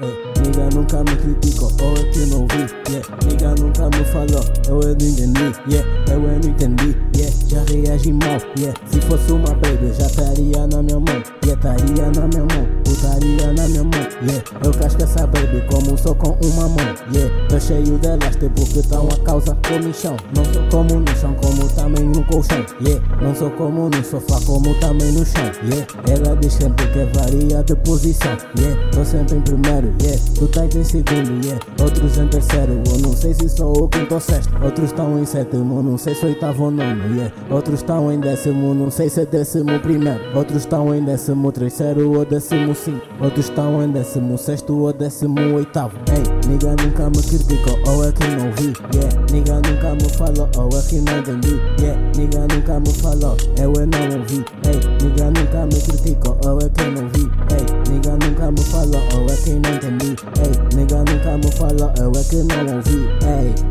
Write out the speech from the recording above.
Eh, nigga nunca me critico, o es que no vi, yeah. Nigga nunca me faló, es que no entendí, Eu Es que no entendí, já reagi mal, yeah. Se fosse uma baby, já estaria na minha mão, yeah, estaria na minha mão, putaria na minha mão, yeah. Eu casco essa baby como sou com uma mão, yeah. Tô cheio delas, porque tão a causa comichão. Não sou como no chão, como também no colchão, yeah. Não sou como no sofá, como também no chão, yeah. Ela diz sempre que varia de posição, yeah. Tô sempre em primeiro, yeah. Tu tá em segundo, yeah. Outros em terceiro, eu não sei se sou o quinto ou sexto. Outros estão em sétimo, não sei se oitavo ou nono, yeah. Estão em décimo, não sei se é décimo primeiro. Outros estão em décimo terceiro ou décimo cinco. Outros estão em décimo sexto ou décimo oitavo. Ei, nigga nunca me criticou, ou é que não vi, yeah. Nigga nunca me falou, ou é que não entendi, yeah. Nigga nunca me falou, eu é não ouvi, ei. Nigga nunca me criticou, ou é que não vi, ei. Nigga nunca me falou, ou é que não entendi, ei. Nigga nunca me falou, eu é que não ouvi, ei.